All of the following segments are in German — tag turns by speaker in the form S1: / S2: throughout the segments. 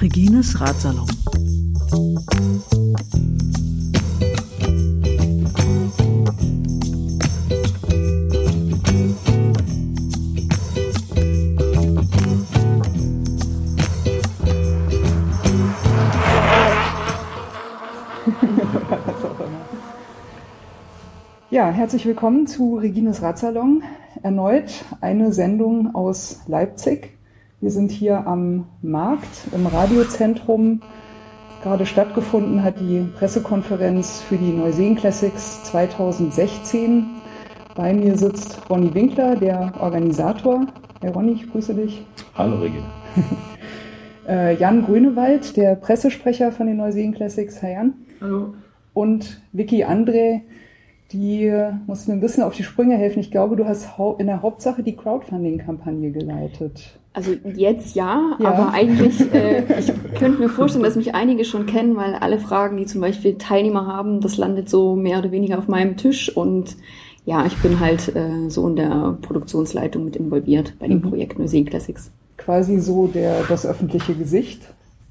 S1: Regines Ratsalon.
S2: Ja, herzlich willkommen zu Regines Radsalon. Erneut eine Sendung aus Leipzig. Wir sind hier am Markt im Radiozentrum. Gerade stattgefunden hat die Pressekonferenz für die Neuseen Classics 2016. Bei mir sitzt Ronny Winkler, der Organisator. Herr Ronny, ich grüße dich.
S3: Hallo Regine.
S2: Äh, Jan Grünewald, der Pressesprecher von den Neuseen Classics. Herr Jan.
S4: Hallo.
S2: Und Vicky André, die muss mir ein bisschen auf die Sprünge helfen. Ich glaube, du hast in der Hauptsache die Crowdfunding-Kampagne geleitet.
S4: Also jetzt ja,
S2: Ja.
S4: aber eigentlich, äh, ich könnte mir vorstellen, dass mich einige schon kennen, weil alle Fragen, die zum Beispiel Teilnehmer haben, das landet so mehr oder weniger auf meinem Tisch und ja, ich bin halt äh, so in der Produktionsleitung mit involviert bei dem
S2: Mhm.
S4: Projekt Museum Classics.
S2: Quasi so der, das öffentliche Gesicht.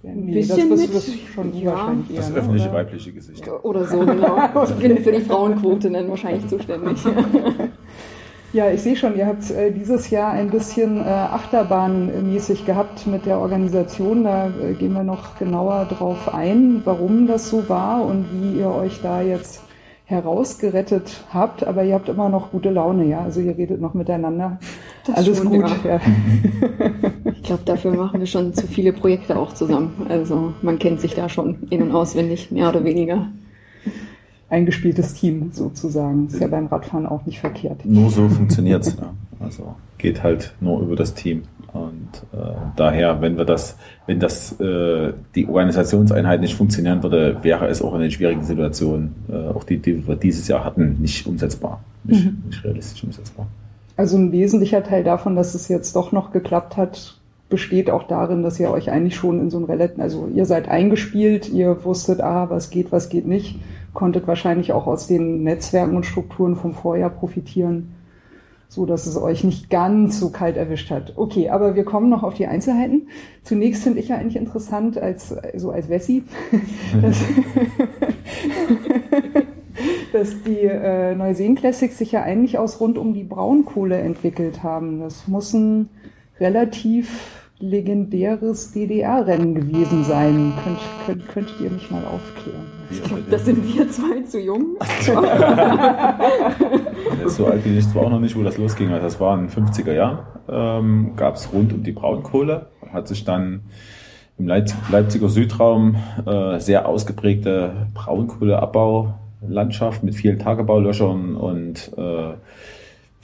S2: Nee,
S4: bisschen
S2: das
S4: mit.
S2: bist du schon
S4: Ja.
S2: wahrscheinlich eher,
S3: Das
S2: ne?
S3: öffentliche
S2: Oder?
S3: weibliche Gesicht.
S4: Oder so, genau. Ich bin für die Frauenquote dann wahrscheinlich zuständig.
S2: Ja, ich sehe schon, ihr habt äh, dieses Jahr ein bisschen äh, Achterbahnmäßig gehabt mit der Organisation. Da äh, gehen wir noch genauer drauf ein, warum das so war und wie ihr euch da jetzt herausgerettet habt. Aber ihr habt immer noch gute Laune, ja? Also ihr redet noch miteinander.
S4: Das
S2: Alles
S4: schon,
S2: gut.
S4: ja.
S2: Ja.
S4: Ich glaube, dafür machen wir schon zu viele Projekte auch zusammen. Also man kennt sich da schon in- und auswendig, mehr oder weniger.
S2: Eingespieltes Team sozusagen. Ist ja beim Radfahren auch nicht verkehrt.
S3: Nur so funktioniert's. Ne? Also geht halt nur über das Team. Und äh, daher, wenn wir das, wenn das äh, die Organisationseinheit nicht funktionieren würde, wäre es auch in den schwierigen Situationen, äh, auch die, die wir dieses Jahr hatten, nicht umsetzbar, nicht, nicht realistisch umsetzbar.
S2: Also ein wesentlicher Teil davon, dass es jetzt doch noch geklappt hat, besteht auch darin, dass ihr euch eigentlich schon in so ein relativ, also ihr seid eingespielt, ihr wusstet, ah, was geht, was geht nicht, konntet wahrscheinlich auch aus den Netzwerken und Strukturen vom Vorjahr profitieren, so dass es euch nicht ganz so kalt erwischt hat. Okay, aber wir kommen noch auf die Einzelheiten. Zunächst finde ich ja eigentlich interessant als, so als Wessi, dass, dass die äh, Neuseen Classics sich ja eigentlich aus rund um die Braunkohle entwickelt haben. Das muss ein relativ legendäres DDR-Rennen gewesen sein. Könnt, könnt, könntet ihr mich mal aufklären?
S4: Das sind wir zwei zu jung.
S3: So alt bin ich zwar auch noch nicht, wo das losging. Also Das war in den 50er Jahren. Ähm, Gab es rund um die Braunkohle. Hat sich dann im Leipz Leipziger Südraum äh, sehr ausgeprägte Braunkohleabbaulandschaft mit vielen Tagebaulöschern und äh,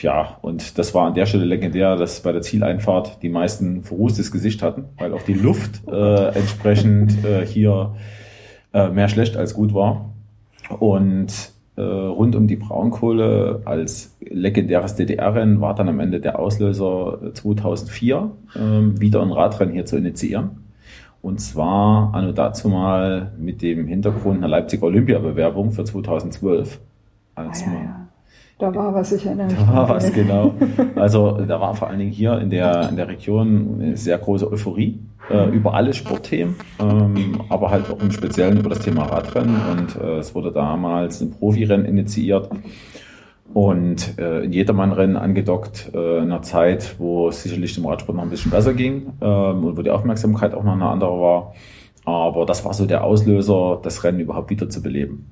S3: ja, und das war an der Stelle legendär, dass bei der Zieleinfahrt die meisten verrußtes Gesicht hatten, weil auch die Luft äh, entsprechend äh, hier äh, mehr schlecht als gut war. Und äh, rund um die Braunkohle als legendäres DDR-Rennen war dann am Ende der Auslöser äh, 2004, ähm, wieder ein Radrennen hier zu initiieren. Und zwar anno dazu mal mit dem Hintergrund einer Leipziger Olympiabewerbung für 2012. Als
S2: Ah, ja, ja. Da war was, ich erinnere mich.
S3: da war was, genau. Also da war vor allen Dingen hier in der, in der Region eine sehr große Euphorie äh, über alle Sportthemen, ähm, aber halt auch im Speziellen über das Thema Radrennen. Und äh, es wurde damals ein Profirennen initiiert und äh, in Jedermann-Rennen angedockt äh, in einer Zeit, wo es sicherlich dem Radsport noch ein bisschen besser ging ähm, und wo die Aufmerksamkeit auch noch eine andere war. Aber das war so der Auslöser, das Rennen überhaupt wieder zu beleben.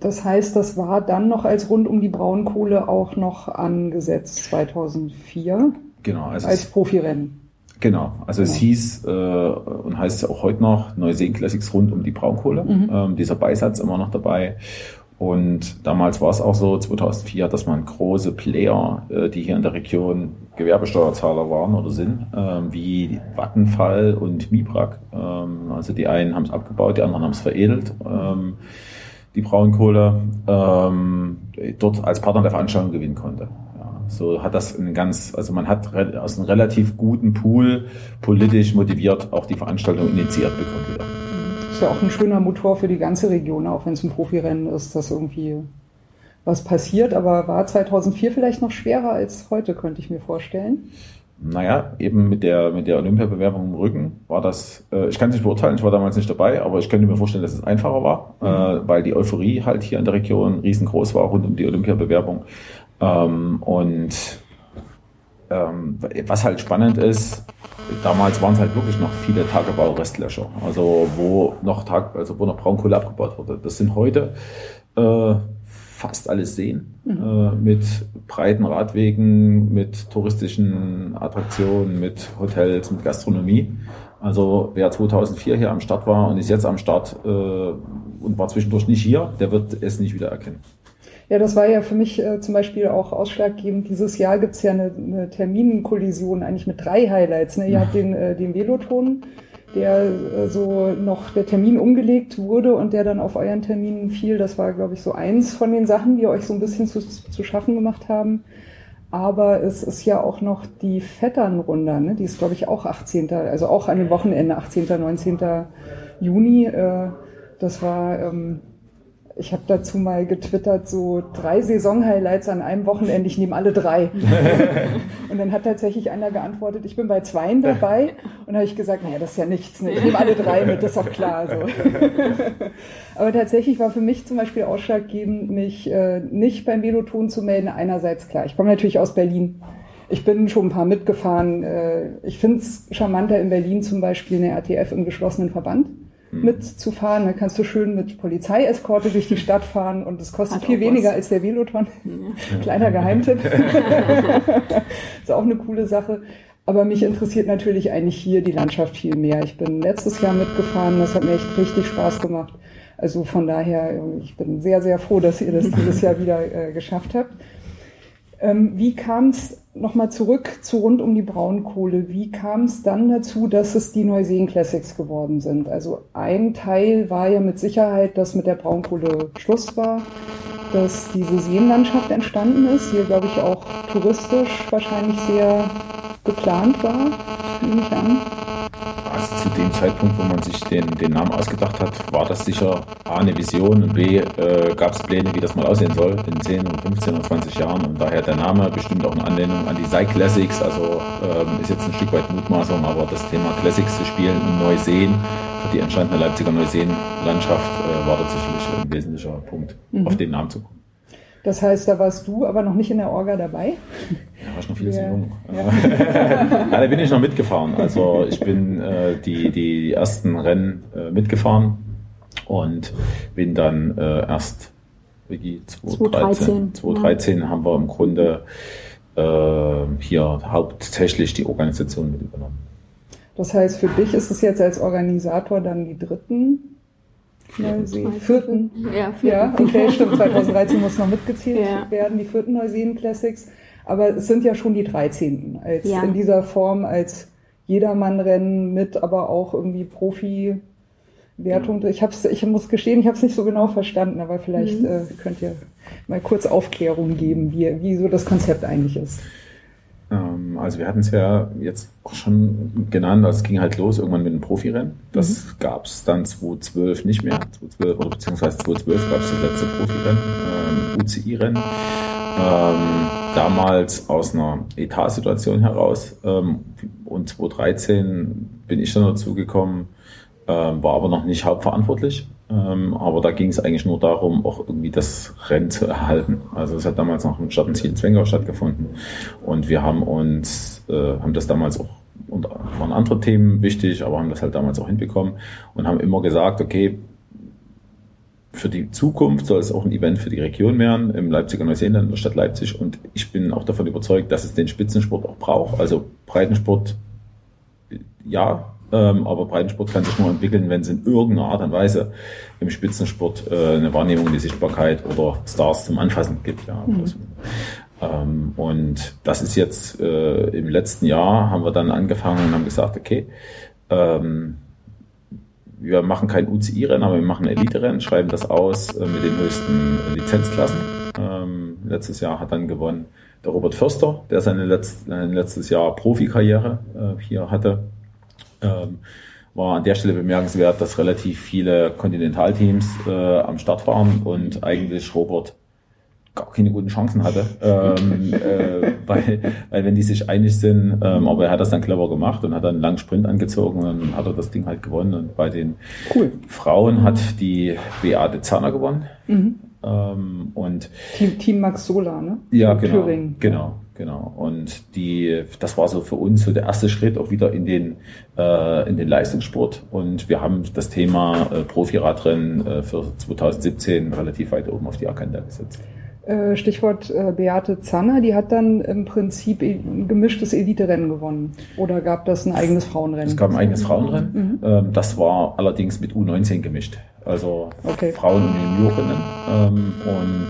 S2: Das heißt, das war dann noch als rund um die Braunkohle auch noch angesetzt 2004
S3: Genau, also
S2: als
S3: es-
S2: Profirennen.
S3: Genau, also es
S2: Genau.
S3: hieß äh, und heißt ja auch heute noch Neuseen Classics rund um die Braunkohle. Ähm, dieser Beisatz immer noch dabei. Und damals war es auch so, 2004, dass man große Player, äh, die hier in der Region Gewerbesteuerzahler waren oder sind, ähm, wie Vattenfall und Mibrak. Ähm, also die einen haben es abgebaut, die anderen haben es veredelt. Ähm, die Braunkohle ähm, dort als Partner der Veranstaltung gewinnen konnte. Ja, so hat das einen ganz, also man hat aus einem relativ guten Pool politisch motiviert auch die Veranstaltung initiiert bekommen wieder.
S2: Ist ja auch ein schöner Motor für die ganze Region, auch wenn es ein Profirennen ist, das irgendwie was passiert, aber war 2004 vielleicht noch schwerer als heute, könnte ich mir vorstellen.
S3: Naja, eben mit der, mit der Olympiabewerbung im Rücken war das, äh, ich kann es nicht beurteilen, ich war damals nicht dabei, aber ich könnte mir vorstellen, dass es einfacher war, mhm. äh, weil die Euphorie halt hier in der Region riesengroß war rund um die Olympiabewerbung. Ähm, und ähm, was halt spannend ist, damals waren es halt wirklich noch viele Tagebau-Restlöcher, also wo noch Tag, also wo noch Braunkohle abgebaut wurde. Das sind heute äh, fast alles Seen mhm. äh, mit breiten Radwegen, mit touristischen Attraktionen, mit Hotels, mit Gastronomie. Also wer 2004 hier am Start war und ist jetzt am Start äh, und war zwischendurch nicht hier, der wird es nicht wieder erkennen.
S2: Ja, das war ja für mich äh, zum Beispiel auch ausschlaggebend. Dieses Jahr gibt's ja eine, eine Terminkollision eigentlich mit drei Highlights. Ne? Ihr habt den, äh, den Veloton, der äh, so noch der Termin umgelegt wurde und der dann auf euren Termin fiel. Das war, glaube ich, so eins von den Sachen, die euch so ein bisschen zu, zu schaffen gemacht haben. Aber es ist ja auch noch die Vetternrunde, ne? die ist, glaube ich, auch 18., also auch an dem Wochenende, 18., 19. Juni. Äh, das war ähm, ich habe dazu mal getwittert, so drei Saison-Highlights an einem Wochenende, ich nehme alle drei. und dann hat tatsächlich einer geantwortet, ich bin bei zweien dabei. Und dann habe ich gesagt, naja, das ist ja nichts, ne? ich nehme alle drei mit, das ist doch klar. So. Aber tatsächlich war für mich zum Beispiel ausschlaggebend, mich äh, nicht beim Veloton zu melden. Einerseits klar, ich komme natürlich aus Berlin. Ich bin schon ein paar mitgefahren. Äh, ich finde es charmanter in Berlin zum Beispiel eine RTF im geschlossenen Verband. Mitzufahren. Dann kannst du schön mit Polizeieskorte durch die Stadt fahren und es kostet Hat viel weniger was. als der Veloton. Ja. Kleiner Geheimtipp. ist auch eine coole Sache. Aber mich interessiert natürlich eigentlich hier die Landschaft viel mehr. Ich bin letztes Jahr mitgefahren, das hat mir echt richtig Spaß gemacht. Also von daher, ich bin sehr, sehr froh, dass ihr das dieses Jahr wieder äh, geschafft habt. Ähm, wie kam es nochmal zurück zu rund um die Braunkohle? Wie kam es dann dazu, dass es die Neuseen Classics geworden sind? Also ein Teil war ja mit Sicherheit, dass mit der Braunkohle Schluss war, dass diese Seenlandschaft entstanden ist, hier glaube ich auch touristisch wahrscheinlich sehr geplant war, nehme ich an.
S3: Dem Zeitpunkt, wo man sich den, den Namen ausgedacht hat, war das sicher A eine Vision und B äh, gab es Pläne, wie das mal aussehen soll in 10 und 15 und 20 Jahren und daher der Name bestimmt auch eine Anlehnung an die Sai Classics, also ähm, ist jetzt ein Stück weit Mutmaßung, aber das Thema Classics zu spielen in Neuseen für die entstandene Leipziger Neuseen-Landschaft äh, war tatsächlich ein wesentlicher Punkt, mhm. auf den Namen zu kommen.
S2: Das heißt, da warst du aber noch nicht in der Orga dabei?
S3: Ja, war ich noch viel zu jung. Ja. ja, da bin ich noch mitgefahren. Also ich bin äh, die, die ersten Rennen äh, mitgefahren und bin dann äh, erst wie 2013, 2013 haben wir im Grunde äh, hier hauptsächlich die Organisation mit übernommen.
S2: Das heißt, für dich ist es jetzt als Organisator dann die dritten Neusee, vierten. Ja, vierten. ja, okay, stimmt. 2013 muss noch mitgezählt ja. werden, die vierten Neuseen Classics. Aber es sind ja schon die 13. Als, ja. In dieser Form als Jedermannrennen mit, aber auch irgendwie Profi. Wertung. Ich, hab's, ich muss gestehen, ich habe es nicht so genau verstanden, aber vielleicht mhm. äh, könnt ihr mal kurz Aufklärung geben, wie, wie so das Konzept eigentlich ist.
S3: Ähm, also wir hatten es ja jetzt auch schon genannt, also es ging halt los irgendwann mit dem Profirennen. Das mhm. gab es dann 2012 nicht mehr. 2012 oder beziehungsweise 2012 gab es das letzte Profirennen, ähm, UCI-Rennen. Ähm, damals aus einer Etatsituation heraus. Ähm, und 2013 bin ich dann dazu gekommen, ähm, war aber noch nicht hauptverantwortlich. Ähm, aber da ging es eigentlich nur darum, auch irgendwie das Rennen zu erhalten. Also es hat damals noch im Stadtziel Zwengau stattgefunden. Und wir haben uns, äh, haben das damals auch, und waren andere Themen wichtig, aber haben das halt damals auch hinbekommen und haben immer gesagt, okay, für die Zukunft soll es auch ein Event für die Region werden, im Leipziger Neuseeland, in der Stadt Leipzig. Und ich bin auch davon überzeugt, dass es den Spitzensport auch braucht. Also Breitensport, ja, ähm, aber Breitensport kann sich nur entwickeln, wenn es in irgendeiner Art und Weise im Spitzensport äh, eine Wahrnehmung, die Sichtbarkeit oder Stars zum Anfassen gibt. Ja. Mhm. Also, ähm, und das ist jetzt äh, im letzten Jahr haben wir dann angefangen und haben gesagt, okay, ähm, wir machen kein UCI-Rennen, aber wir machen ein Elite-Rennen, schreiben das aus äh, mit den höchsten Lizenzklassen. Letztes Jahr hat dann gewonnen der Robert Förster, der seine, seine letztes Jahr Profikarriere hier hatte ähm, war an der Stelle bemerkenswert, dass relativ viele Kontinentalteams äh, am Start waren und eigentlich Robert gar keine guten Chancen hatte, ähm, äh, weil, weil wenn die sich einig sind, ähm, aber er hat das dann clever gemacht und hat dann einen langen Sprint angezogen und dann hat er das Ding halt gewonnen und bei den
S2: cool.
S3: Frauen hat die Beate Zahner gewonnen mhm. ähm, und
S2: Team, Team Max Sola, ne?
S3: Ja, genau, Thüringen. genau. Genau. Und die, das war so für uns so der erste Schritt auch wieder in den, äh, in den Leistungssport. Und wir haben das Thema äh, Profiradrennen äh, für 2017 relativ weit oben auf die Agenda gesetzt.
S2: Äh, Stichwort äh, Beate Zanner, die hat dann im Prinzip ein gemischtes Elite-Rennen gewonnen. Oder gab das ein eigenes Frauenrennen?
S3: Es gab ein eigenes Frauenrennen. Mhm. Ähm, das war allerdings mit U19 gemischt. Also okay. Frauen und Juniorinnen. Ähm, und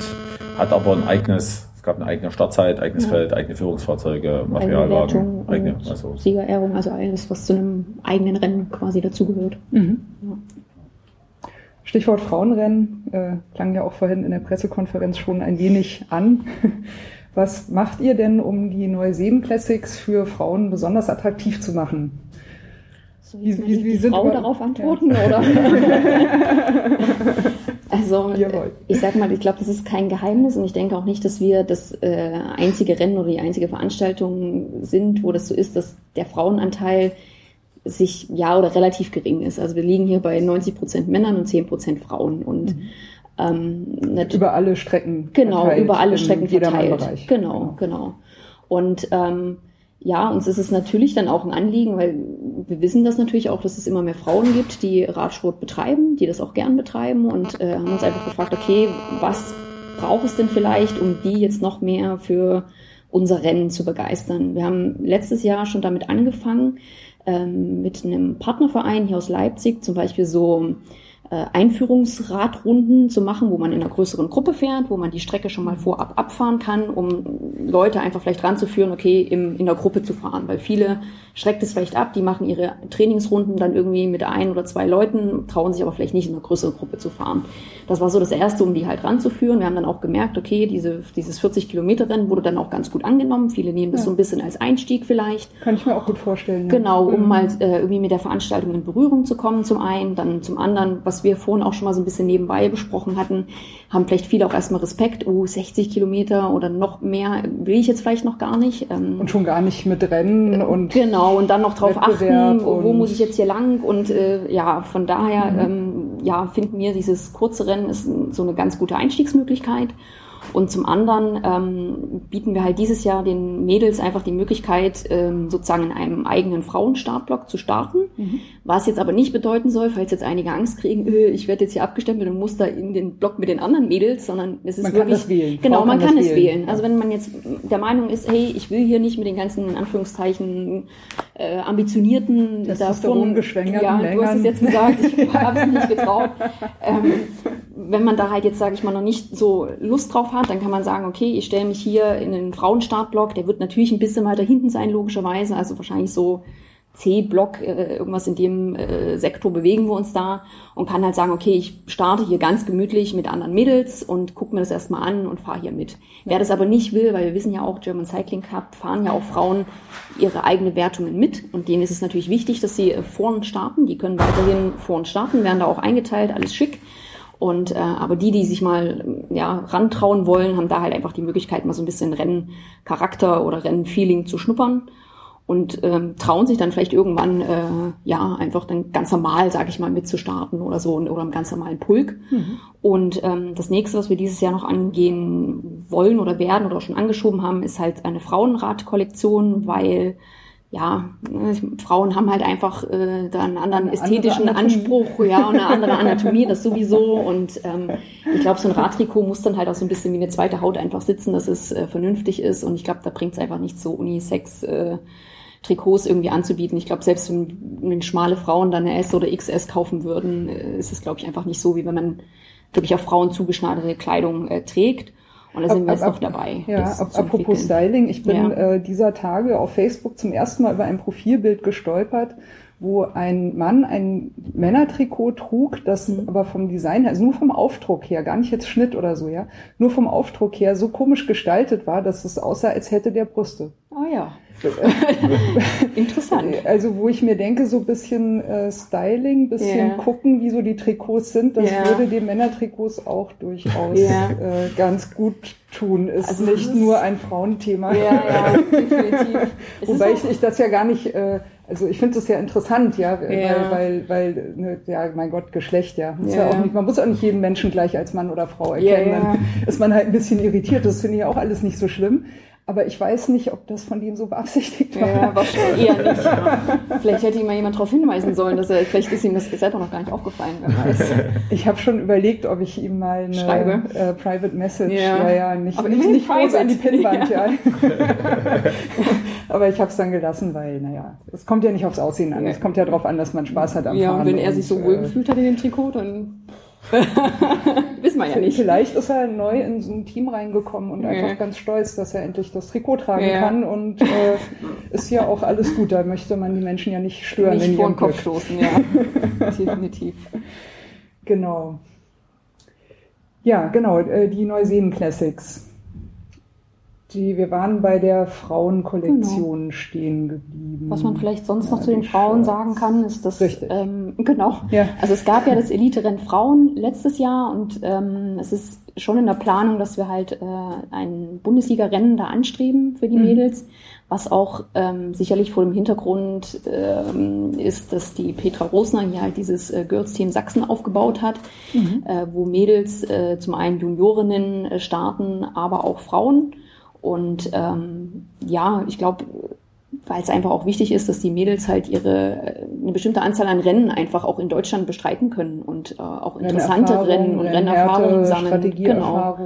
S3: hat aber ein eigenes es gab eine eigene Startzeit, eigenes ja. Feld, eigene Führungsfahrzeuge, Materialwagen,
S4: eigene, also Siegerehrung, also alles, was zu einem eigenen Rennen quasi dazugehört. Mhm.
S2: Ja. Stichwort Frauenrennen äh, klang ja auch vorhin in der Pressekonferenz schon ein wenig an. Was macht ihr denn, um die Neuseen Classics für Frauen besonders attraktiv zu machen?
S4: Soll wie, wie, wie die Frau darauf antworten, ja. oder? Also ich sag mal, ich glaube, das ist kein Geheimnis und ich denke auch nicht, dass wir das äh, einzige Rennen oder die einzige Veranstaltung sind, wo das so ist, dass der Frauenanteil sich ja oder relativ gering ist. Also wir liegen hier bei 90 Prozent Männern und 10 Prozent Frauen und mhm.
S2: ähm, über alle Strecken
S4: genau über alle Strecken verteilt. Genau, genau, genau. Und ähm, ja, uns ist es natürlich dann auch ein Anliegen, weil wir wissen das natürlich auch, dass es immer mehr Frauen gibt, die Radsport betreiben, die das auch gern betreiben und äh, haben uns einfach gefragt, okay, was braucht es denn vielleicht, um die jetzt noch mehr für unser Rennen zu begeistern? Wir haben letztes Jahr schon damit angefangen, ähm, mit einem Partnerverein hier aus Leipzig zum Beispiel so Einführungsradrunden zu machen, wo man in einer größeren Gruppe fährt, wo man die Strecke schon mal vorab abfahren kann, um Leute einfach vielleicht ranzuführen, okay, im, in der Gruppe zu fahren. Weil viele schreckt es vielleicht ab, die machen ihre Trainingsrunden dann irgendwie mit ein oder zwei Leuten, trauen sich aber vielleicht nicht in einer größeren Gruppe zu fahren. Das war so das Erste, um die halt ranzuführen. Wir haben dann auch gemerkt, okay, diese, dieses 40 Kilometer Rennen wurde dann auch ganz gut angenommen. Viele nehmen das ja. so ein bisschen als Einstieg vielleicht.
S2: Kann ich mir auch gut vorstellen.
S4: Ja. Genau, um mhm. mal äh, irgendwie mit der Veranstaltung in Berührung zu kommen zum einen, dann zum anderen, was wir vorhin auch schon mal so ein bisschen nebenbei besprochen hatten, haben vielleicht viele auch erstmal Respekt, oh, 60 Kilometer oder noch mehr will ich jetzt vielleicht noch gar nicht.
S2: Ähm, und schon gar nicht mit Rennen und
S4: genau und dann noch drauf achten, wo muss ich jetzt hier lang und äh, ja, von daher mhm. ähm, ja finden wir dieses kurze Rennen ist so eine ganz gute Einstiegsmöglichkeit und zum anderen ähm, bieten wir halt dieses Jahr den Mädels einfach die Möglichkeit, ähm, sozusagen in einem eigenen Frauenstartblock zu starten. Mhm. Was jetzt aber nicht bedeuten soll, falls jetzt einige Angst kriegen, öh, ich werde jetzt hier abgestempelt und muss da in den Block mit den anderen Mädels, sondern es ist
S2: man
S4: wirklich.
S2: Kann das wählen.
S4: Genau, Frau man kann, kann es wählen. wählen. Also wenn man jetzt der Meinung ist, hey, ich will hier nicht mit den ganzen in Anführungszeichen äh, ambitionierten
S2: davon,
S4: ja, Längern. du hast es jetzt gesagt, ich habe es nicht getraut. Ähm, wenn man da halt jetzt, sage ich mal, noch nicht so Lust drauf hat, dann kann man sagen, okay, ich stelle mich hier in den Frauenstartblock, der wird natürlich ein bisschen weiter hinten sein, logischerweise, also wahrscheinlich so C-Block, äh, irgendwas in dem äh, Sektor bewegen wir uns da und kann halt sagen, okay, ich starte hier ganz gemütlich mit anderen Mädels und gucke mir das erstmal an und fahre hier mit. Wer das aber nicht will, weil wir wissen ja auch, German Cycling Cup fahren ja auch Frauen ihre eigene Wertungen mit und denen ist es natürlich wichtig, dass sie äh, vorn starten. Die können weiterhin vorn starten, werden da auch eingeteilt, alles schick. Und äh, aber die, die sich mal ja rantrauen wollen, haben da halt einfach die Möglichkeit, mal so ein bisschen Renncharakter oder Rennfeeling zu schnuppern und ähm, trauen sich dann vielleicht irgendwann äh, ja einfach dann ganz normal, sage ich mal, mitzustarten oder so oder im ganz normalen Pulk. Mhm. Und ähm, das nächste, was wir dieses Jahr noch angehen wollen oder werden oder auch schon angeschoben haben, ist halt eine Frauenradkollektion, weil ja, ne, Frauen haben halt einfach äh, da einen anderen eine ästhetischen Anspruch, ja, und eine andere Anatomie, das sowieso. Und ähm, ich glaube, so ein Radtrikot muss dann halt auch so ein bisschen wie eine zweite Haut einfach sitzen, dass es äh, vernünftig ist. Und ich glaube, da bringt es einfach nicht so Unisex. Äh, Trikots irgendwie anzubieten. Ich glaube, selbst wenn, wenn schmale Frauen dann eine S oder XS kaufen würden, äh, ist es, glaube ich, einfach nicht so, wie wenn man wirklich auf Frauen zugeschneiderte Kleidung äh, trägt. Und da sind ab, wir jetzt ab, noch dabei.
S2: Ja, ab, apropos Styling, ich bin ja. äh, dieser Tage auf Facebook zum ersten Mal über ein Profilbild gestolpert, wo ein Mann ein Männertrikot trug, das mhm. aber vom Design her, also nur vom Aufdruck her, gar nicht jetzt Schnitt oder so, ja, nur vom Aufdruck her so komisch gestaltet war, dass es aussah, als hätte der Brüste.
S4: Oh ja. Interessant.
S2: Also wo ich mir denke, so ein bisschen äh, Styling, bisschen
S4: Ja.
S2: gucken, wie so die Trikots sind, das
S4: Ja.
S2: würde den Männertrikots auch durchaus
S4: Ja.
S2: äh, ganz gut tun. Ist
S4: Also
S2: nicht
S4: ist-
S2: nur ein Frauenthema.
S4: Ja, ja, definitiv.
S2: Wobei ich, ich das ja gar nicht, äh, also ich finde das ja interessant, ja,
S4: Ja.
S2: weil, weil, weil, ne, ja, mein Gott, Geschlecht, ja. Muss ja. Nicht, man muss auch nicht jeden Menschen gleich als Mann oder Frau erkennen. Dann ist man halt ein bisschen irritiert. Das finde ich auch alles nicht so schlimm. Aber ich weiß nicht, ob das von dem so beabsichtigt war.
S4: Ja, wahrscheinlich eher nicht. Ja. Vielleicht hätte ihm mal jemand darauf hinweisen sollen, dass er, vielleicht ist ihm das selber noch gar nicht aufgefallen, wer weiß.
S2: Ich habe schon überlegt, ob ich ihm mal eine
S4: Schreibe.
S2: Äh, Private Message,
S4: Ja.
S2: ja, ja, nicht,
S4: Aber
S2: nicht, nicht groß an die. Pinnwand, ja. Aber ich habe es dann gelassen, weil, naja, es kommt ja nicht aufs Aussehen an.
S4: Ja.
S2: Es kommt ja darauf an, dass man Spaß hat am
S4: Ja,
S2: Fahren.
S4: und wenn er sich so wohl
S2: äh,
S4: gefühlt hat in dem Trikot, dann wissen wir ja nicht.
S2: Vielleicht ist er neu in so ein Team reingekommen und
S4: Ja.
S2: einfach ganz stolz, dass er endlich das Trikot tragen
S4: Ja.
S2: kann und äh, ist ja auch alles gut. Da möchte man die Menschen ja nicht stören.
S4: Nicht
S2: in
S4: vor den Kopf
S2: Glück.
S4: stoßen, ja. Definitiv.
S2: Genau. Ja, genau, äh, die Neuseen Classics. Die, wir waren bei der Frauenkollektion stehen geblieben.
S4: Genau. Was man vielleicht sonst noch
S2: Ja,
S4: zu den Frauen
S2: Shirts.
S4: sagen kann, ist, dass ähm, genau.
S2: Ja.
S4: Also es gab ja das Elite-Rennen Frauen letztes Jahr und ähm, es ist schon in der Planung, dass wir halt äh, ein Bundesliga-Rennen da anstreben für die
S2: Mhm.
S4: Mädels, was auch ähm, sicherlich vor dem Hintergrund ähm, ist, dass die Petra Rosner hier halt dieses äh, Girls-Team Sachsen aufgebaut hat,
S2: Mhm.
S4: äh, wo Mädels äh, zum einen Juniorinnen äh, starten, aber auch Frauen. Und ähm, ja, ich glaube, weil es einfach auch wichtig ist, dass die Mädels halt ihre eine bestimmte Anzahl an Rennen einfach auch in Deutschland bestreiten können und äh, auch interessante Rennen und Rennerfahrungen sammeln. Genau.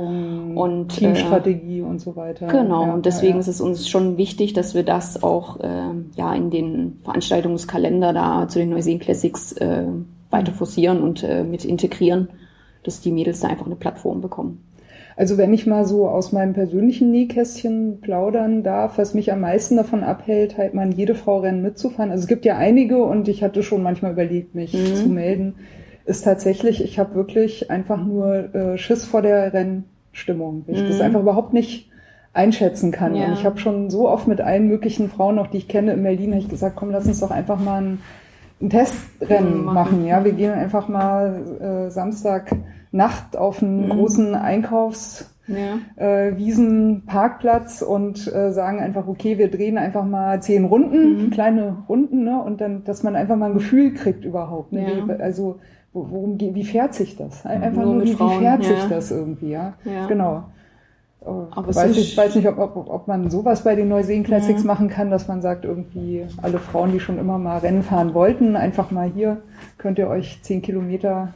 S4: Und,
S2: Teamstrategie und so weiter.
S4: Genau,
S2: Ja,
S4: und deswegen
S2: ja,
S4: ist es uns schon wichtig, dass wir das auch ähm, ja in den Veranstaltungskalender da zu den Neuseen Classics äh, weiter forcieren und äh, mit integrieren, dass die Mädels da einfach eine Plattform bekommen.
S2: Also wenn ich mal so aus meinem persönlichen Nähkästchen plaudern darf, was mich am meisten davon abhält, halt mal jede Frau Rennen mitzufahren. Also es gibt ja einige und ich hatte schon manchmal überlegt, mich
S4: Mhm.
S2: zu melden, ist tatsächlich, ich habe wirklich einfach nur äh, Schiss vor der Rennstimmung. Ich das
S4: Mhm.
S2: einfach überhaupt nicht einschätzen kann.
S4: Ja.
S2: Und ich habe schon so oft mit allen möglichen Frauen, auch die ich kenne in Berlin, habe ich gesagt, komm, lass uns doch einfach mal ein, ein Testrennen
S4: Mhm,
S2: machen.
S4: machen.
S2: Ja, wir gehen einfach mal äh, Samstag Nacht auf einen
S4: Mhm.
S2: großen Einkaufs
S4: Ja.
S2: äh, Wiesenparkplatz und äh, sagen einfach, okay, wir drehen einfach mal zehn Runden,
S4: Mhm.
S2: kleine Runden, ne? Und dann, dass man einfach mal ein Gefühl kriegt überhaupt. Ne?
S4: Ja.
S2: Wie, also wo- worum geht, wie fährt sich das? Ein- Einfach
S4: Nur
S2: nur, wie,
S4: Frauen,
S2: fährt sich
S4: ja.
S2: das irgendwie, ja?
S4: Ja.
S2: Genau.
S4: Aber
S2: weiß, ich weiß nicht, ob, ob, ob man sowas bei den Neuseen Classics
S4: Mhm.
S2: machen kann, dass man sagt, irgendwie alle Frauen, die schon immer mal Rennen fahren wollten, einfach mal hier könnt ihr euch zehn Kilometer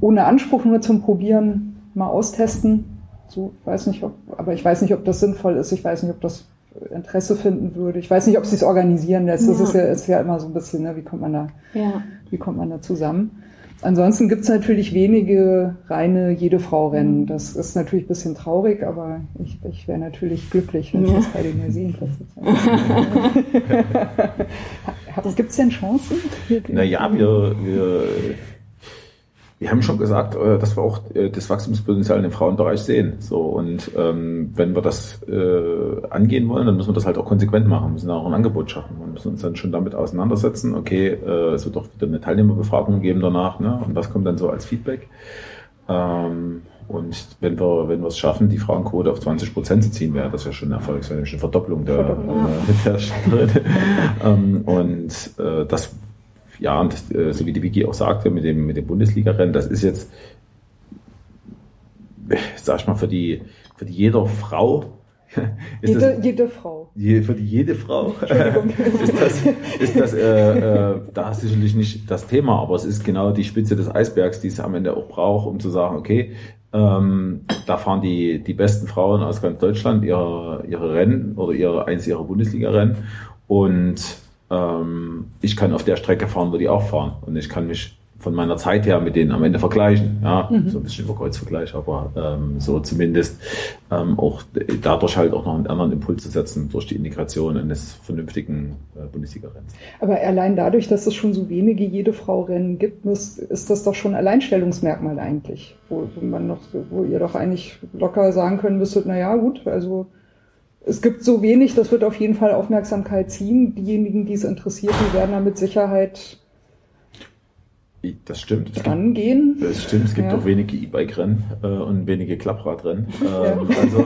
S2: ohne Anspruch nur zum Probieren mal austesten. So, weiß nicht, ob, aber ich weiß nicht, ob das sinnvoll ist. Ich weiß nicht, ob das Interesse finden würde. Ich weiß nicht, ob sie es organisieren lässt. Das
S4: Ja.
S2: ist ja, ist ja immer so ein bisschen, ne, wie kommt man da,
S4: Ja.
S2: wie kommt man da zusammen? Ansonsten gibt's natürlich wenige reine jede Frau Rennen.
S4: Mhm.
S2: Das ist natürlich ein bisschen traurig, aber ich, ich wäre natürlich glücklich, wenn es
S4: Ja.
S2: das bei den Neuseeland passiert. Gibt's denn Chancen?
S3: Naja, wir, wir, wir haben schon gesagt, äh, dass wir auch äh, das Wachstumspotenzial im Frauenbereich sehen. So und ähm, wenn wir das äh, angehen wollen, dann müssen wir das halt auch konsequent machen. Wir müssen auch ein Angebot schaffen und müssen uns dann schon damit auseinandersetzen. Okay, äh, es wird doch wieder eine Teilnehmerbefragung geben danach, ne? Und was kommt dann so als Feedback? Ähm, und wenn wir, wenn wir es schaffen, die Frauenquote auf 20 Prozent zu ziehen, wäre das ja schon ein Erfolg, das wäre ja schon eine Verdopplung der,
S2: Verdopplung.
S3: äh, der Schritte. ähm, und äh, das, ja, und das, äh, so wie die Vicky auch sagte, mit dem, mit dem Bundesliga-Rennen, das ist jetzt, sag ich mal, für die, für die jeder Frau, ist
S2: Jede,
S3: das,
S2: jede Frau.
S3: je, für die jede Frau ist das, ist das äh, äh, da sicherlich nicht das Thema, aber es ist genau die Spitze des Eisbergs, die es am Ende auch braucht, um zu sagen, okay, ähm, da fahren die, die besten Frauen aus ganz Deutschland ihre, ihre Rennen oder ihre, eins ihrer Bundesliga-Rennen. Und ähm, ich kann auf der Strecke fahren, wo die auch fahren und ich kann mich von meiner Zeit her mit denen am Ende vergleichen. Ja, so ein bisschen über Kreuzvergleich, aber ähm, so zumindest ähm, auch dadurch halt auch noch einen anderen Impuls zu setzen durch die Integration eines vernünftigen äh, Bundesliga-Rennens.
S2: Aber allein dadurch, dass es schon so wenige jede Frau Rennen gibt, muss, ist das doch schon ein Alleinstellungsmerkmal eigentlich, wo, man noch, wo ihr doch eigentlich locker sagen können müsstet, na ja, gut, also es gibt so wenig, das wird auf jeden Fall Aufmerksamkeit ziehen. Diejenigen, die es interessiert, die werden da mit Sicherheit
S3: das stimmt.
S2: Es dran gehen.
S3: Das stimmt. Es gibt ja. auch wenige E-Bike-Rennen äh, und wenige Klappradrennen. Ähm, also,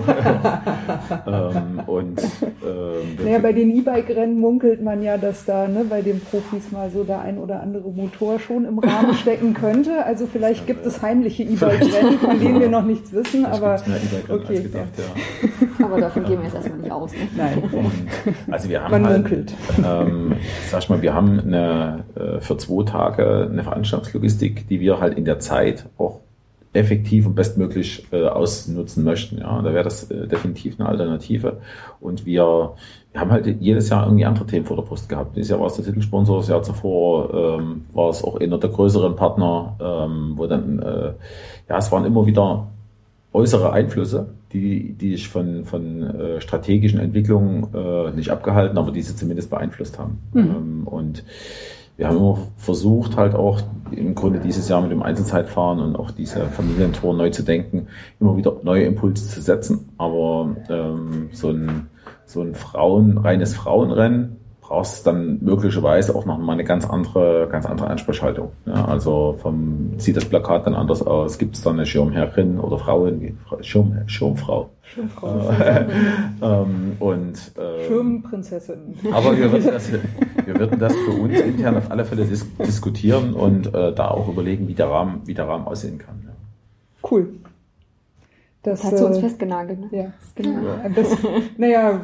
S2: ähm, und ähm, naja, bei den E-Bike-Rennen munkelt man ja, dass da ne, bei den Profis mal so der ein oder andere Motor schon im Rahmen stecken könnte. Also vielleicht gibt es heimliche E-Bike-Rennen, von denen wir noch nichts wissen. aber okay,
S4: gedacht, ja. Aber davon gehen wir jetzt erstmal nicht aus. Ne?
S2: Nein.
S3: Also wir haben
S2: man
S3: halt,
S2: munkelt.
S3: Ähm, sag ich mal, wir haben eine, äh, für zwei Tage eine Veranstaltung Veranstaltungslogistik, die wir halt in der Zeit auch effektiv und bestmöglich äh, ausnutzen möchten. Ja, da wäre das äh, definitiv eine Alternative. Und wir, wir haben halt jedes Jahr irgendwie andere Themen vor der Brust gehabt. Dieses Jahr war es der Titelsponsor, das Jahr zuvor ähm, war es auch einer der größeren Partner, ähm, wo dann, äh, ja, es waren immer wieder äußere Einflüsse, die, die sich von, von äh, strategischen Entwicklungen äh, nicht abgehalten, aber diese zumindest beeinflusst haben. Mhm. Ähm, und wir haben immer versucht, halt auch im Grunde dieses Jahr mit dem Einzelzeitfahren und auch diese Familientour neu zu denken, immer wieder neue Impulse zu setzen. Aber ähm, so ein, so ein Frauen, reines Frauenrennen brauchst dann möglicherweise auch noch mal eine ganz andere, ganz andere Ansprechhaltung. Ja, also vom, sieht das Plakat dann anders aus? Gibt es dann eine Schirmherrin oder Frauen, Schirm, Schirmfrau?
S2: Schirmfrau.
S3: ähm, und,
S2: äh, Schirmprinzessin.
S3: Aber wir würden, das, wir würden das für uns intern auf alle Fälle dis diskutieren und äh, da auch überlegen, wie der Rahmen, wie der Rahmen aussehen kann. Ja.
S2: Cool.
S4: Das, das hat zu uns äh, festgenagelt, ne?
S2: Ja. Genau. Das, naja,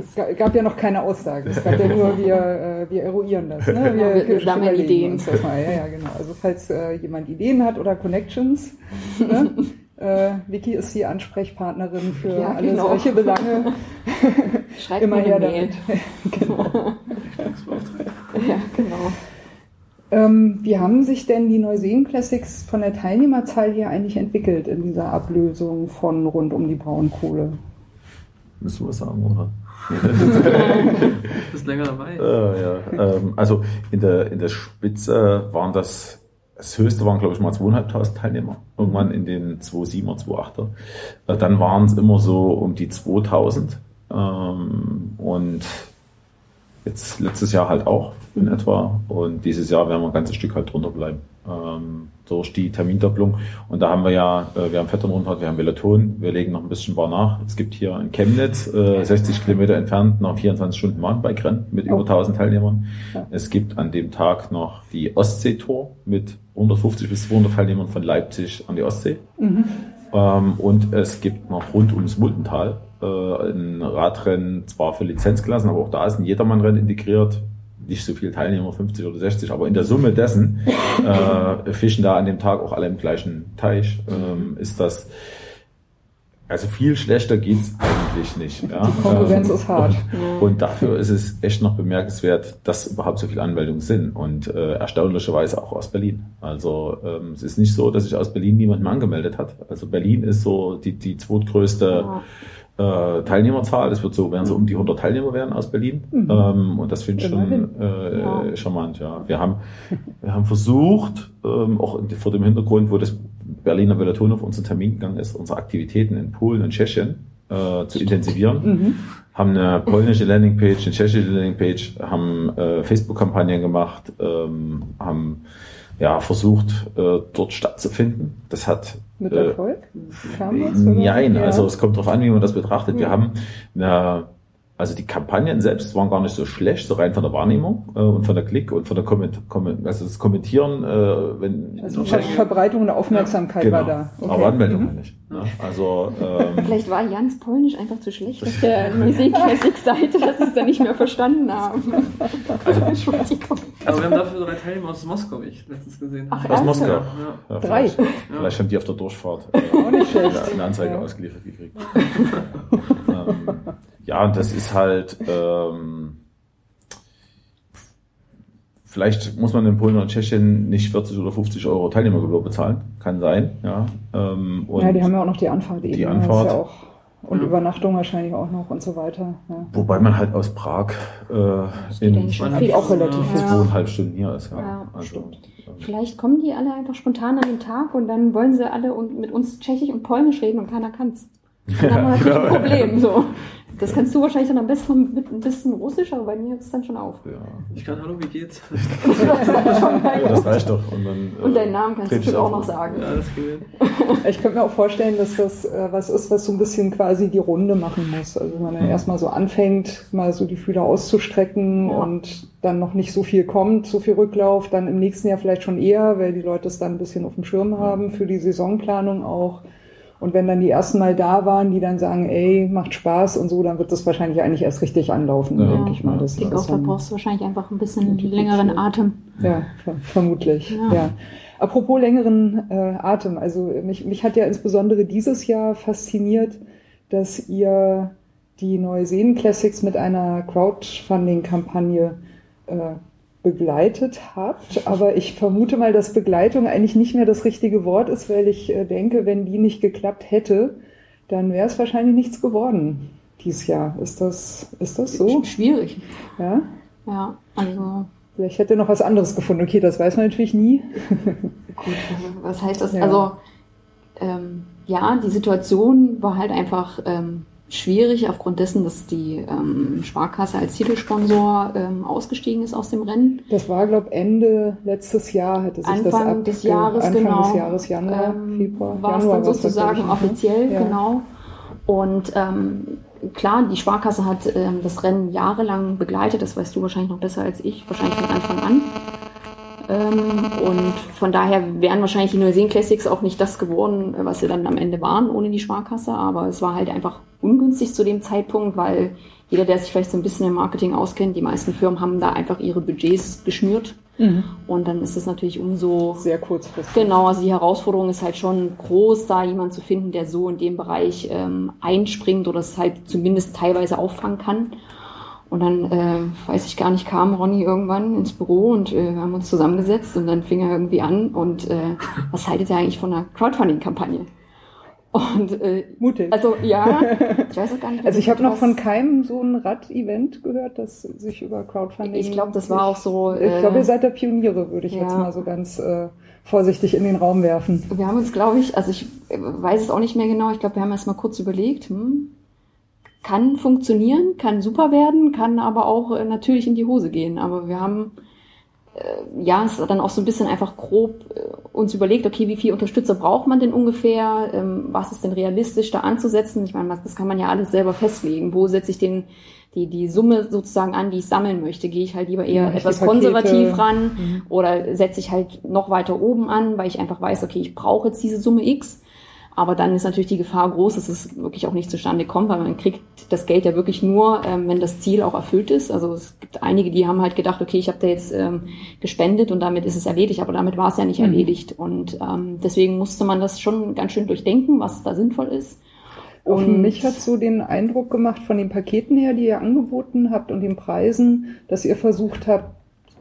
S2: es gab ja noch keine Aussagen. Es gab ja nur, wir, äh, wir eruieren das. Ne?
S4: Genau, wir, wir sammeln Ideen.
S2: Das mal. Ja, ja, genau. Also falls äh, jemand Ideen hat oder Connections, ne? äh, Vicky ist die Ansprechpartnerin für ja, alle genau. solche Belange.
S4: Schreibt immer her damit.
S2: genau.
S4: ja, genau.
S2: Ähm, wie haben sich denn die Neuseen Classics von der Teilnehmerzahl hier eigentlich entwickelt in dieser Ablösung von rund um die Braunkohle?
S3: Müssen wir was sagen, oder?
S5: du bist länger dabei.
S3: Äh, ja. ähm, also in der, in der Spitze waren das, das höchste waren glaube ich mal 2.500 Teilnehmer, irgendwann in den 2.7er, 2.8er. Äh, dann waren es immer so um die 2.000 ähm, und jetzt letztes Jahr halt auch in etwa. Und dieses Jahr werden wir ein ganzes Stück halt drunter bleiben. Ähm, durch die Termindopplung. Und da haben wir ja, äh, wir haben Vetternrundfahrt, wir haben Veloton, wir legen noch ein bisschen Bar nach. Es gibt hier in Chemnitz, äh, 60 Kilometer entfernt, noch 24 Stunden Mountainbike-Rennen mit über 1000 Teilnehmern. Ja. Es gibt an dem Tag noch die Ostsee-Tour mit 150 bis 200 Teilnehmern von Leipzig an die Ostsee. Mhm. Ähm, und es gibt noch rund ums Multental äh, ein Radrennen, zwar für Lizenzklassen, aber auch da ist ein Jedermann-Rennen integriert nicht so viele Teilnehmer, 50 oder 60, aber in der Summe dessen äh, fischen da an dem Tag auch alle im gleichen Teich. Ähm, ist das also viel schlechter geht's eigentlich nicht. Ja.
S2: Die Konkurrenz ähm, ist hart.
S3: Und, und, dafür ist es echt noch bemerkenswert, dass überhaupt so viele Anmeldungen sind. Und äh, erstaunlicherweise auch aus Berlin. Also ähm, es ist nicht so, dass sich aus Berlin niemand mehr angemeldet hat. Also Berlin ist so die, die zweitgrößte ja äh, Teilnehmerzahl. Das wird so, werden so um die 100 Teilnehmer werden aus Berlin. Mhm. Ähm, und das finde ich schon äh, ja. charmant. Ja, wir haben, wir haben versucht, ähm, auch vor dem Hintergrund, wo das Berliner Veloton auf unseren Termin gegangen ist, unsere Aktivitäten in Polen und Tschechien äh, zu intensivieren. Mhm. Haben eine polnische Landingpage, eine tschechische Landingpage, haben äh, Facebook-Kampagnen gemacht, ähm, haben ja, versucht, äh, dort stattzufinden. Das hat
S2: mit Erfolg?
S3: Äh, nein, also es kommt darauf an, wie man das betrachtet. Ja. Wir haben eine also die Kampagnen selbst waren gar nicht so schlecht, so rein von der Wahrnehmung äh, und von der Klick und von der Komment Komment also das Kommentieren, äh, wenn
S2: also Ver Verbreitung und Aufmerksamkeit
S3: genau.
S2: war da.
S3: Okay. Aber Anmeldungen mhm. nicht. Ne? Also
S4: ähm, vielleicht war Jans Polnisch einfach zu schlecht auf der Musikklassik-Seite, dass sie es dann nicht mehr verstanden haben.
S5: Also, Entschuldigung. Also wir haben dafür drei Teilnehmer aus Moskau, wie ich letztens gesehen
S3: habe. Aus Moskau. Ja.
S2: Ja, Drei.
S3: Vielleicht, vielleicht haben die auf der Durchfahrt äh, Auch nicht schlecht. eine Anzeige ausgeliefert gekriegt. ähm, ja, und das ist halt, ähm, vielleicht muss man in Polen und Tschechien nicht 40 oder 50 Euro Teilnehmergebühr bezahlen. Kann sein, ja.
S2: Ähm, ja, die haben ja auch noch die Anfahrt
S3: eben. Die Anfahrt.
S2: Ja auch, und ja. Übernachtung wahrscheinlich auch noch und so weiter. Ja.
S3: Wobei man halt aus Prag äh, in
S2: auch relativ
S3: ja. zweieinhalb Stunden hier ist. Ja.
S4: ja also, ähm, Vielleicht kommen die alle einfach spontan an den Tag und dann wollen sie alle mit uns Tschechisch und Polnisch reden und keiner kann's. Dann haben wir natürlich ein Problem. So. Das kannst du wahrscheinlich dann am besten mit ein bisschen Russisch, aber bei mir hört es dann schon auf.
S3: Ja.
S5: Ich kann, hallo, wie geht's?
S3: ja, das reicht doch. Und, dann,
S4: Und deinen Namen kannst du bestimmt auch noch sagen.
S5: Ja, das geht.
S2: Ich könnte mir auch vorstellen, dass das äh, was ist, was so ein bisschen quasi die Runde machen muss. Also wenn man dann erstmal so anfängt, mal so die Fühler auszustrecken
S4: Ja.
S2: und dann noch nicht so viel kommt, so viel Rücklauf, dann im nächsten Jahr vielleicht schon eher, weil die Leute es dann ein bisschen auf dem Schirm haben für die Saisonplanung auch. Und wenn dann die ersten Mal da waren, die dann sagen, ey, macht Spaß und so, dann wird das wahrscheinlich eigentlich erst richtig anlaufen,
S3: Ja.
S2: denke ich mal. Das
S4: Ich auch, da brauchst du wahrscheinlich einfach ein bisschen längeren Atem.
S2: Ja, ver vermutlich.
S4: Ja.
S2: Ja. Apropos längeren äh, Atem, also mich, mich hat ja insbesondere dieses Jahr fasziniert, dass ihr die Neuseen Classics mit einer Crowdfunding-Kampagne äh, begleitet habt. Aber ich vermute mal, dass Begleitung eigentlich nicht mehr das richtige Wort ist, weil ich äh, denke, wenn die nicht geklappt hätte, dann wäre es wahrscheinlich nichts geworden dieses Jahr. Ist das, ist das so?
S4: Schwierig.
S2: Ja?
S4: Ja, also
S2: Vielleicht hätte noch was anderes gefunden. Okay, das weiß man natürlich nie.
S4: gut, was heißt das?
S2: Ja.
S4: Also ähm, ja, die Situation war halt einfach ähm, schwierig aufgrund dessen, dass die ähm, Sparkasse als Titelsponsor ähm, ausgestiegen ist aus dem Rennen.
S2: Das war, glaube ich, Ende letztes Jahr hätte sich das
S4: Anfang
S2: abge-
S4: des Jahres,
S2: Anfang
S4: genau.
S2: des Jahres, Januar,
S4: ähm,
S2: Februar.
S4: War es dann sozusagen
S2: ne?
S4: offiziell,
S2: Ja.
S4: genau. Und ähm, klar, die Sparkasse hat ähm, das Rennen jahrelang begleitet, das weißt du wahrscheinlich noch besser als ich, wahrscheinlich von Anfang an. Ähm, und von daher wären wahrscheinlich die Neuseen Classics auch nicht das geworden, was sie dann am Ende waren ohne die Sparkasse. Aber es war halt einfach ungünstig zu dem Zeitpunkt, weil jeder, der sich vielleicht so ein bisschen im Marketing auskennt, die meisten Firmen haben da einfach ihre Budgets geschnürt.
S2: Mhm.
S4: Und dann ist es natürlich umso
S2: Sehr kurzfristig.
S4: Genau, also die Herausforderung ist halt schon groß, da jemand zu finden, der so in dem Bereich ähm, einspringt oder es halt zumindest teilweise auffangen kann. Und dann, äh, weiß ich gar nicht, kam Ronny irgendwann ins Büro und äh, wir haben uns zusammengesetzt und dann fing er irgendwie an und äh, was haltet ihr eigentlich von einer Crowdfunding-Kampagne? Und äh,
S2: Mutig.
S4: also ja, ich weiß auch gar nicht.
S2: Also ich habe noch von keinem so ein Rad-Event gehört, das sich über Crowdfunding.
S4: Ich glaube, das war auch so.
S2: Ich glaube,
S4: äh,
S2: ihr seid der Pioniere, würde ich
S4: ja.
S2: jetzt mal so ganz äh, vorsichtig in den Raum werfen.
S4: Wir haben uns, glaube ich, also ich äh, weiß es auch nicht mehr genau, ich glaube, wir haben erst mal kurz überlegt, hm, kann funktionieren, kann super werden, kann aber auch äh, natürlich in die Hose gehen. Aber wir haben äh, ja es dann auch so ein bisschen einfach grob äh, uns überlegt, okay, wie viel Unterstützer braucht man denn ungefähr? Ähm, was ist denn realistisch da anzusetzen? Ich meine, das kann man ja alles selber festlegen. Wo setze ich den die, die Summe sozusagen an, die ich sammeln möchte, gehe ich halt lieber eher
S2: Ja,
S4: etwas
S2: Pakete.
S4: konservativ ran
S2: Mhm.
S4: oder setze ich halt noch weiter oben an, weil ich einfach weiß, okay, ich brauche jetzt diese Summe X. Aber dann ist natürlich die Gefahr groß, dass es wirklich auch nicht zustande kommt, weil man kriegt das Geld ja wirklich nur, ähm, wenn das Ziel auch erfüllt ist. Also es gibt einige, die haben halt gedacht, okay, ich habe da jetzt ähm, gespendet und damit ist es erledigt, aber damit war es ja nicht
S2: Mhm.
S4: erledigt. Und ähm, deswegen musste man das schon ganz schön durchdenken, was da sinnvoll ist.
S2: Auf
S4: Und-
S2: mich hat so den Eindruck gemacht von den Paketen her, die ihr angeboten habt und den Preisen, dass ihr versucht habt,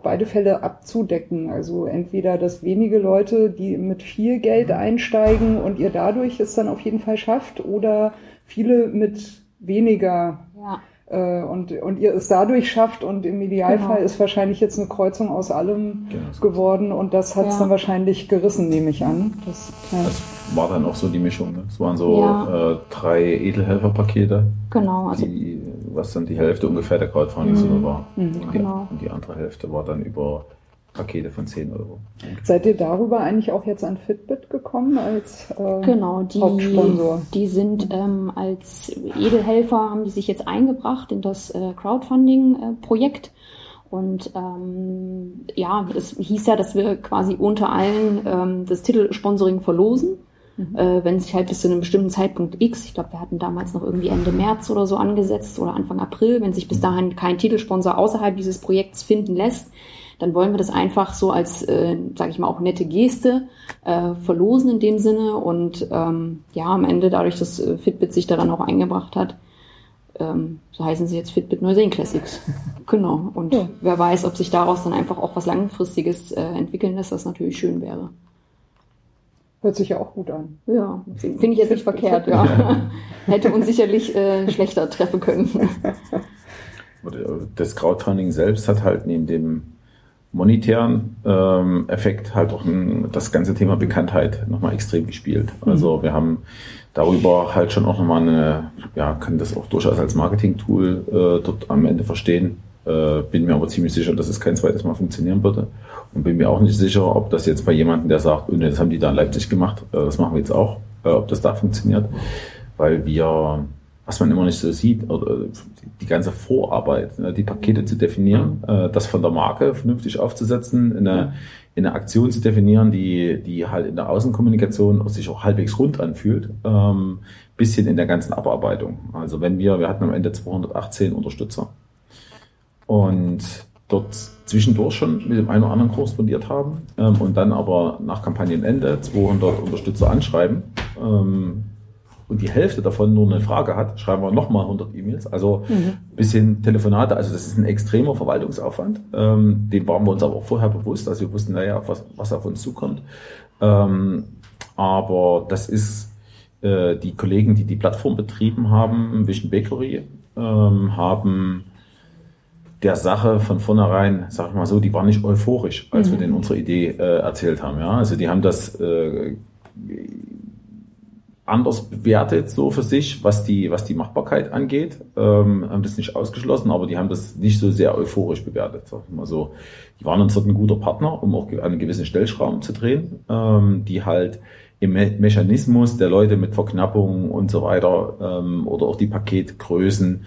S2: beide Fälle abzudecken. Also entweder, dass wenige Leute, die mit viel Geld einsteigen und ihr dadurch es dann auf jeden Fall schafft, oder viele mit weniger
S4: Ja.
S2: äh, und, und ihr es dadurch schafft und im Idealfall
S4: Genau.
S2: ist wahrscheinlich jetzt eine Kreuzung aus allem
S3: Genau,
S2: geworden und das hat es
S4: Ja.
S2: dann wahrscheinlich gerissen, nehme ich an. Das, ja.
S3: Das war dann auch so die Mischung. Ne? Es waren so
S4: Ja.
S3: äh, drei Edelhelferpakete,
S4: Genau, also
S3: die, was dann die Hälfte ungefähr der Crowdfunding-Summe war.
S2: Mhm.
S3: Und, die,
S4: Genau.
S3: und die andere Hälfte war dann über Pakete von 10 Euro.
S2: Seid ihr darüber eigentlich auch jetzt an Fitbit gekommen als äh,
S4: Genau, die,
S2: Hauptsponsor?
S4: die sind ähm, als Edelhelfer, haben die sich jetzt eingebracht in das äh, Crowdfunding-Projekt. Und ähm, ja, es hieß ja, dass wir quasi unter allen ähm, das Titelsponsoring verlosen. Äh, wenn sich halt bis zu einem bestimmten Zeitpunkt X, ich glaube, wir hatten damals noch irgendwie Ende März oder so angesetzt oder Anfang April, wenn sich bis dahin kein Titelsponsor außerhalb dieses Projekts finden lässt, dann wollen wir das einfach so als, äh, sage ich mal, auch nette Geste äh, verlosen in dem Sinne. Und ähm, ja, am Ende, dadurch, dass äh, Fitbit sich daran auch eingebracht hat, ähm, so heißen sie jetzt Fitbit Neuseen Classics. genau. Und
S2: Ja.
S4: wer weiß, ob sich daraus dann einfach auch was Langfristiges äh, entwickeln lässt, was natürlich schön wäre.
S2: Hört sich ja auch gut an.
S4: Ja, finde ich jetzt nicht verkehrt, ja. Hätte uns sicherlich äh, schlechter treffen können.
S3: Oder Das Crowdfunding selbst hat halt neben dem monetären ähm, Effekt halt auch ein, das ganze Thema Bekanntheit nochmal extrem gespielt. Also mhm. wir haben darüber halt schon auch nochmal eine, ja, kann das auch durchaus als Marketing-Tool äh, dort am Ende verstehen. Äh, bin mir aber ziemlich sicher, dass es kein zweites Mal funktionieren würde. Und bin mir auch nicht sicher, ob das jetzt bei jemandem, der sagt, oh, das haben die da in Leipzig gemacht, äh, das machen wir jetzt auch, äh, ob das da funktioniert. Weil wir was man immer nicht so sieht, oder die ganze Vorarbeit, ne, die Pakete zu definieren, äh, das von der Marke vernünftig aufzusetzen, eine, eine Aktion zu definieren, die, die halt in der Außenkommunikation sich auch halbwegs rund anfühlt, ähm, bisschen in der ganzen Abarbeitung. Also wenn wir, wir hatten am Ende 218 Unterstützer und dort zwischendurch schon mit dem einen oder anderen korrespondiert haben ähm, und dann aber nach Kampagnenende 200 Unterstützer anschreiben, ähm, und die Hälfte davon nur eine Frage hat, schreiben wir nochmal 100 E-Mails. Also mhm. bisschen Telefonate. Also das ist ein extremer Verwaltungsaufwand. Ähm, den waren wir uns aber auch vorher bewusst. Also wir wussten, naja, was, was auf uns zukommt. Ähm, aber das ist äh, die Kollegen, die die Plattform betrieben haben, Vision Bakery, ähm, haben der Sache von vornherein, sag ich mal so, die war nicht euphorisch, als mhm. wir denen unsere Idee äh, erzählt haben. Ja, also die haben das äh, anders bewertet so für sich, was die, was die Machbarkeit angeht. Ähm, haben das nicht ausgeschlossen, aber die haben das nicht so sehr euphorisch bewertet. Sag ich mal so. Die waren uns dort ein guter Partner, um auch an einen gewissen Stellschrauben zu drehen, ähm, die halt im Me Mechanismus der Leute mit Verknappungen und so weiter ähm, oder auch die Paketgrößen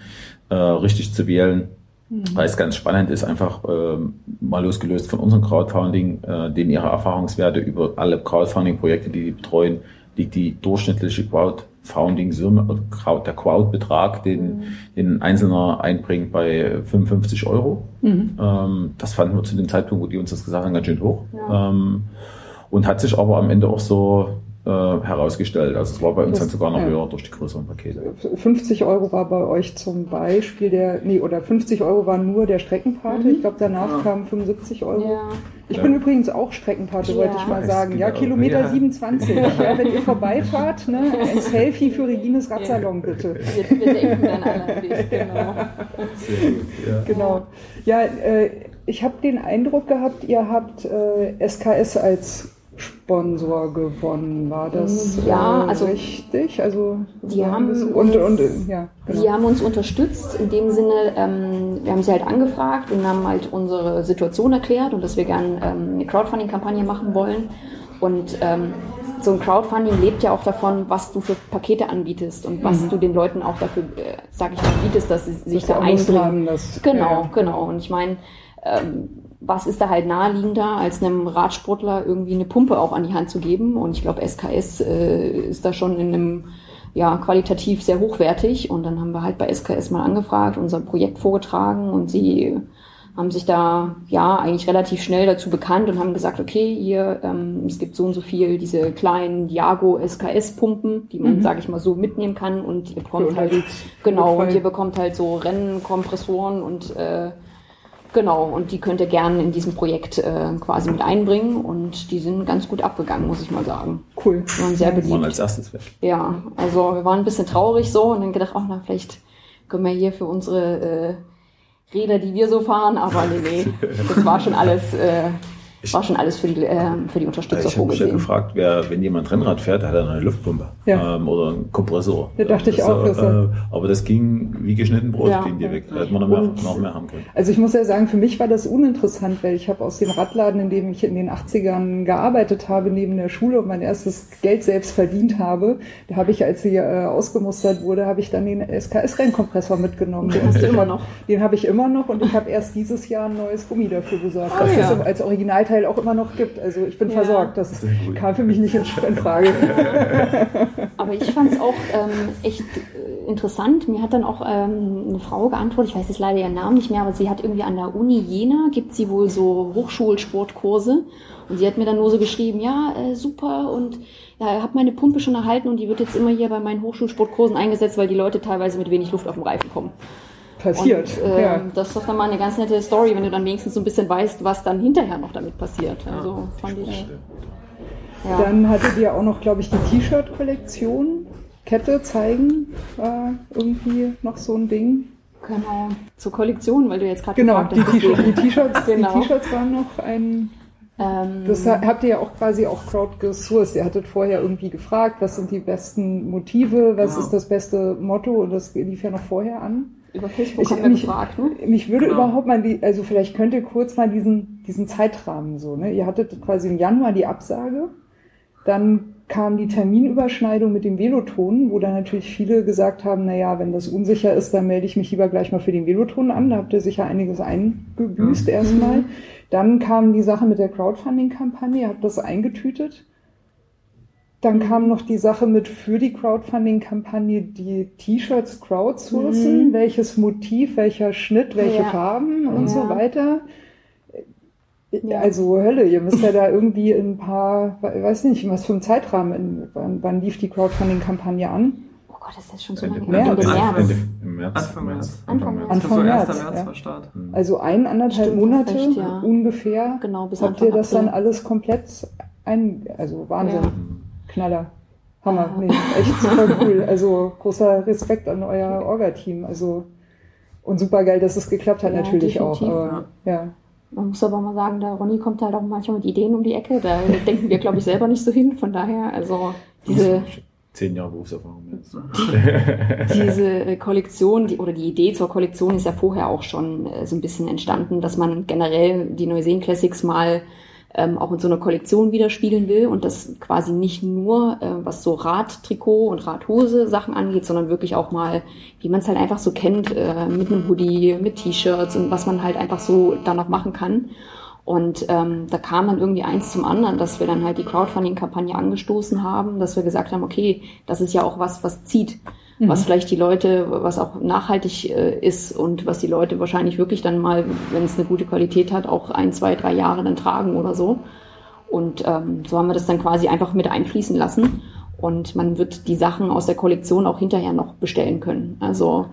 S3: äh, richtig zu wählen. Mhm. Weil es ganz spannend ist, einfach äh, mal losgelöst von unserem Crowdfunding, äh, denen ihre Erfahrungswerte über alle Crowdfunding-Projekte, die die betreuen, liegt die durchschnittliche Crowdfunding-Summe, der Crowd-Betrag, den, mhm. den ein Einzelner einbringt, bei 55 Euro. Mhm. Ähm, das fanden wir zu dem Zeitpunkt, wo die uns das gesagt haben, ganz schön hoch. Ja. Ähm, und hat sich aber am Ende auch so äh, herausgestellt. Also es war bei uns das, dann sogar noch ja. höher durch die größeren Pakete.
S2: 50 Euro war bei euch zum Beispiel der, nee, oder 50 Euro war nur der Streckenpate. Mhm. Ich glaube, danach ja. kamen 75 Euro. Ja. Ich bin übrigens auch Streckenpate, wollte ich mal sagen. Ja, Kilometer 27. Ja, wenn ihr vorbeifahrt, ne, ein Selfie für Regines Radsalon, bitte. Wir, wir denken dann alle an dich, genau. Sehr gut, ja. Genau. Ja, äh, ich habe den Eindruck gehabt, ihr habt äh, SKS als Sponsor gewonnen. War das
S4: ja,
S2: äh,
S4: also
S2: richtig? Also
S4: die haben, und, und, ja, genau. die haben uns unterstützt in dem Sinne, ähm, wir haben sie halt angefragt und haben halt unsere Situation erklärt und dass wir gerne ähm, eine Crowdfunding-Kampagne machen wollen. Und ähm, so ein Crowdfunding lebt ja auch davon, was du für Pakete anbietest und was mhm. du den Leuten auch dafür, äh, sag ich mal, bietest, dass sie sich das da einbringen. Genau, ja. genau. Und ich meine, ähm, was ist da halt naheliegender, als einem Radsportler irgendwie eine Pumpe auch an die Hand zu geben? Und ich glaube, SKS äh, ist da schon in einem ja, qualitativ sehr hochwertig. Und dann haben wir halt bei SKS mal angefragt, unser Projekt vorgetragen und sie haben sich da ja eigentlich relativ schnell dazu bekannt und haben gesagt, okay, hier, ähm, es gibt so und so viel diese kleinen Diago SKS-Pumpen, die man, mhm. sage ich mal, so mitnehmen kann und ihr bekommt halt, genau, und ihr bekommt halt so Rennenkompressoren und äh, Genau, und die könnt ihr gerne in diesem Projekt äh, quasi mit einbringen und die sind ganz gut abgegangen, muss ich mal sagen.
S2: Cool.
S4: Die waren sehr beliebt. Waren
S3: als erstes weg.
S4: Ja, also wir waren ein bisschen traurig so und dann gedacht, ach, na, vielleicht können wir hier für unsere äh, Räder, die wir so fahren, aber nee, nee, das war schon alles äh, ich, war schon alles für die, äh, für die Unterstützer
S3: ich habe mich ja gefragt, wer, wenn jemand Rennrad fährt, hat er eine Luftpumpe ja. ähm, oder einen Kompressor.
S2: Da dachte ich auch.
S3: Das, äh, aber das ging wie geschnitten Brot, ja. ging die weg. Da hätte man noch mehr, noch mehr haben können.
S2: Also ich muss ja sagen, für mich war das uninteressant, weil ich habe aus dem Radladen, in dem ich in den 80ern gearbeitet habe, neben der Schule und mein erstes Geld selbst verdient habe, da habe ich, als sie äh, ausgemustert wurde, habe ich dann den SKS-Rennkompressor mitgenommen.
S4: Den hast du immer noch.
S2: Den habe ich immer noch und ich habe erst dieses Jahr ein neues Gummi dafür besorgt. Ah, das ja. ist als Originalteil Teil auch immer noch gibt. Also ich bin ja. versorgt. Das kam für mich nicht in Frage.
S4: Aber ich fand es auch ähm, echt äh, interessant. Mir hat dann auch ähm, eine Frau geantwortet, ich weiß jetzt leider ihren Namen nicht mehr, aber sie hat irgendwie an der Uni Jena, gibt sie wohl so Hochschulsportkurse. Und sie hat mir dann nur so geschrieben, ja, äh, super und ja, habe meine Pumpe schon erhalten und die wird jetzt immer hier bei meinen Hochschulsportkursen eingesetzt, weil die Leute teilweise mit wenig Luft auf dem Reifen kommen
S2: passiert.
S4: Und, äh, ja. Das ist doch dann mal eine ganz nette Story, wenn du dann wenigstens so ein bisschen weißt, was dann hinterher noch damit passiert. Also fand ich.
S2: Ja. Dann hattet ihr auch noch, glaube ich, die T-Shirt-Kollektion. Kette zeigen war irgendwie noch so ein Ding.
S4: Genau, zur Kollektion, weil du jetzt gerade
S2: Genau,
S4: gefragt
S2: die
S4: hast.
S2: T-Shirts die T-Shirts
S4: Genau.
S2: die T-Shirts waren noch ein
S4: Ähm,
S2: Das ha- habt ihr ja auch quasi auch crowdgesourced. Ihr hattet vorher irgendwie gefragt, was sind die besten Motive, was
S5: Genau.
S2: ist das beste Motto und das lief ja noch vorher an.
S4: Über Facebook
S2: Ich-
S4: haben wir
S2: mich-
S4: gefragt, ne?
S2: Mich würde
S5: Genau.
S2: überhaupt mal, die, also vielleicht könnt ihr kurz mal diesen, diesen Zeitrahmen so, ne? Ihr hattet quasi im Januar die Absage, dann kam die Terminüberschneidung mit dem Veloton, wo dann natürlich viele gesagt haben, na ja, wenn das unsicher ist, dann melde ich mich lieber gleich mal für den Veloton an. Da habt ihr sicher einiges eingebüßt erstmal. Dann kam die Sache mit der Crowdfunding-Kampagne, ihr habt das eingetütet. Dann kam noch die Sache mit für die Crowdfunding-Kampagne die T-Shirts crowdsourcen,
S4: Mhm.
S2: welches Motiv, welcher Schnitt, welche
S4: Ja.
S2: Farben und so
S4: Ja.
S2: weiter.
S4: Ja.
S2: Also Hölle, ihr müsst ja da irgendwie in ein paar, we- weiß nicht, was für ein Zeitrahmen, in, wann, wann lief die Crowdfunding-Kampagne an?
S4: Oh Gott, das ist schon so lange
S2: März.
S4: März.
S3: Im März.
S5: Anfang März.
S4: Anfang März.
S2: Anfang
S5: so 1.
S2: März,
S5: März
S2: ja.
S5: war Start.
S2: Also ein, anderthalb
S4: Stimmt,
S2: Monate
S4: recht, ja.
S2: ungefähr.
S4: Genau, bis
S2: Habt
S4: Anfang
S2: ihr das dann
S4: April.
S2: alles komplett ein, also Wahnsinn,
S4: Ja.
S2: Knaller. Hammer,
S4: Ja.
S2: nee, echt super cool. Also großer Respekt an euer Orga-Team. Also und super geil, dass es geklappt hat
S4: Ja,
S2: natürlich auch. Aber, ja.
S4: Man muss aber mal sagen, der Ronny kommt halt auch manchmal mit Ideen um die Ecke. Da denken wir, glaube ich, selber nicht so hin. Von daher, also diese,
S3: Zehn Jahre Berufserfahrung jetzt.
S4: diese Kollektion die, oder die Idee zur Kollektion ist ja vorher auch schon äh, so ein bisschen entstanden, dass man generell die Neuseen Classics mal ähm, auch in so einer Kollektion widerspiegeln will und das quasi nicht nur, äh, was so Radtrikot und Radhose Sachen angeht, sondern wirklich auch mal, wie man es halt einfach so kennt, äh, mit einem Hoodie, mit T-Shirts und was man halt einfach so da noch machen kann. Und ähm, da kam dann irgendwie eins zum anderen, dass wir dann halt die Crowdfunding-Kampagne angestoßen haben, dass wir gesagt haben, okay, das ist ja auch was, was zieht, was vielleicht die Leute, was auch nachhaltig äh, ist und was die Leute wahrscheinlich wirklich dann mal, wenn es eine gute Qualität hat, auch ein, zwei, drei Jahre dann tragen oder so. Und ähm, so haben wir das dann quasi einfach mit einfließen lassen. Und man wird die Sachen aus der Kollektion auch hinterher noch bestellen können. Also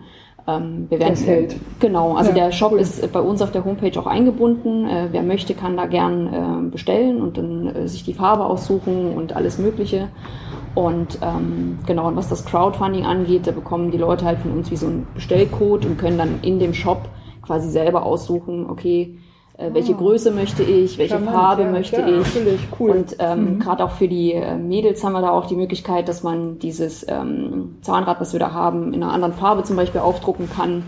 S4: ähm, wir werden
S2: Das hält.
S4: Genau, also
S2: Ja,
S4: der Shop
S2: cool.
S4: ist bei uns auf der Homepage auch eingebunden. Äh, wer möchte, kann da gern äh, bestellen und dann äh, sich die Farbe aussuchen und alles Mögliche. Und ähm, genau, und was das Crowdfunding angeht, da bekommen die Leute halt von uns wie so einen Bestellcode und können dann in dem Shop quasi selber aussuchen, okay, äh, welche
S2: Ah.
S4: Größe möchte ich, welche
S2: Charmant,
S4: Farbe
S2: ja,
S4: möchte
S2: ja,
S4: ich.
S2: natürlich, cool.
S4: Und ähm,
S2: Mhm.
S4: gerade auch für die äh, Mädels haben wir da auch die Möglichkeit, dass man dieses ähm, Zahnrad, was wir da haben, in einer anderen Farbe zum Beispiel aufdrucken kann.